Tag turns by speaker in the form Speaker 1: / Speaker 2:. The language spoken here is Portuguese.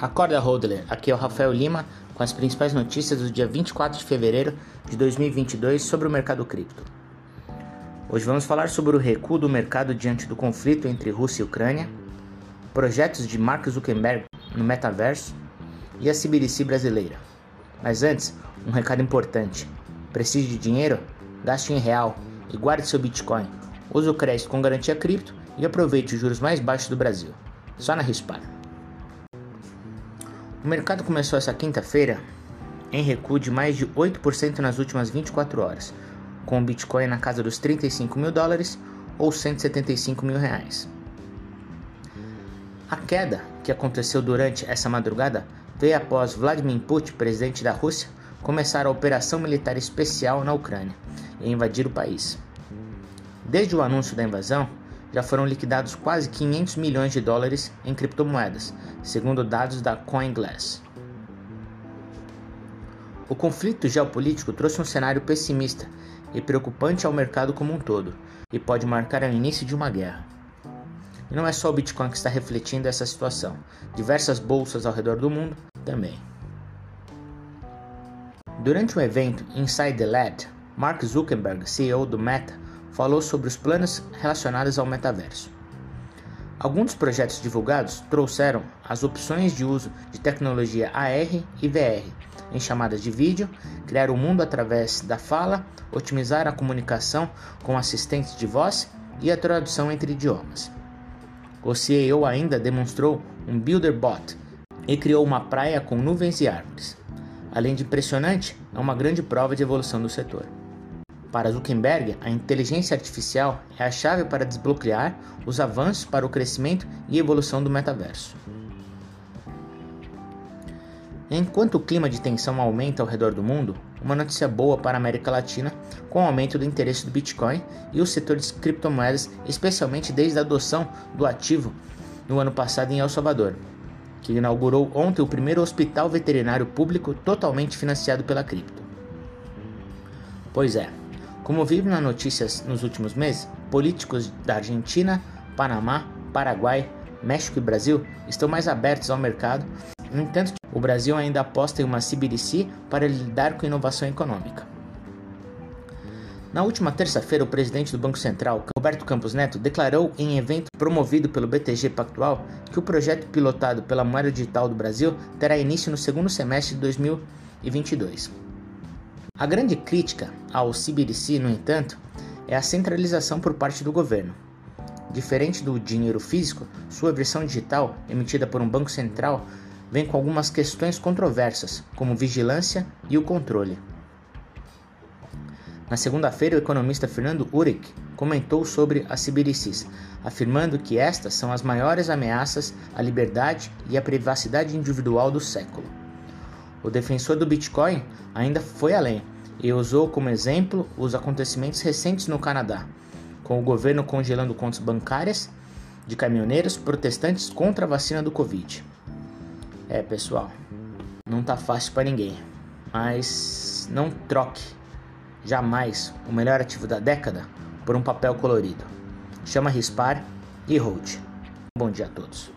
Speaker 1: Acorda Hodler, aqui é o Rafael Lima com as principais notícias do dia 24 de fevereiro de 2022 sobre o mercado cripto. Hoje vamos falar sobre o recuo do mercado diante do conflito entre Rússia e Ucrânia, projetos de Mark Zuckerberg no metaverso e a CBDC brasileira. Mas antes, um recado importante: precise de dinheiro? Gaste em real e guarde seu Bitcoin. Use o crédito com garantia cripto e aproveite os juros mais baixos do Brasil. Só na Rispar. O mercado começou essa quinta-feira em recuo de mais de 8% nas últimas 24 horas, com o Bitcoin na casa dos 35 mil dólares ou 175 mil reais. A queda que aconteceu durante essa madrugada veio após Vladimir Putin, presidente da Rússia, começar a operação militar especial na Ucrânia e invadir o país. Desde o anúncio da invasão, já foram liquidados quase 500 milhões de dólares em criptomoedas, segundo dados da CoinGlass. O conflito geopolítico trouxe um cenário pessimista e preocupante ao mercado como um todo, e pode marcar o início de uma guerra. E não é só o Bitcoin que está refletindo essa situação, diversas bolsas ao redor do mundo também. Durante um evento Inside the Lab, Mark Zuckerberg, CEO do Meta, falou sobre os planos relacionados ao metaverso. Alguns projetos divulgados trouxeram as opções de uso de tecnologia AR e VR em chamadas de vídeo, criar o mundo através da fala, otimizar a comunicação com assistentes de voz e a tradução entre idiomas. O CEO ainda demonstrou um Builder Bot e criou uma praia com nuvens e árvores. Além de impressionante, é uma grande prova de evolução do setor. Para Zuckerberg, a inteligência artificial é a chave para desbloquear os avanços para o crescimento e evolução do metaverso. Enquanto o clima de tensão aumenta ao redor do mundo, uma notícia boa para a América Latina com o aumento do interesse do Bitcoin e o setor de criptomoedas, especialmente desde a adoção do ativo no ano passado em El Salvador, que inaugurou ontem o primeiro hospital veterinário público totalmente financiado pela cripto. Pois é, como vive nas notícias nos últimos meses, políticos da Argentina, Panamá, Paraguai, México e Brasil estão mais abertos ao mercado. No entanto, o Brasil ainda aposta em uma CBDC para lidar com inovação econômica. Na última terça-feira, o presidente do Banco Central, Roberto Campos Neto, declarou em evento promovido pelo BTG Pactual que o projeto pilotado pela moeda digital do Brasil terá início no segundo semestre de 2022. A grande crítica ao CBDC, no entanto, é a centralização por parte do governo. Diferente do dinheiro físico, sua versão digital, emitida por um banco central, vem com algumas questões controversas, como vigilância e o controle. Na segunda-feira, o economista Fernando Uric comentou sobre as CBDCs, afirmando que estas são as maiores ameaças à liberdade e à privacidade individual do século. O defensor do Bitcoin ainda foi além e usou como exemplo os acontecimentos recentes no Canadá, com o governo congelando contas bancárias de caminhoneiros protestantes contra a vacina do Covid. É, pessoal, não tá fácil para ninguém, mas não troque jamais o melhor ativo da década por um papel colorido. Chama Rispar e Hold. Bom dia a todos.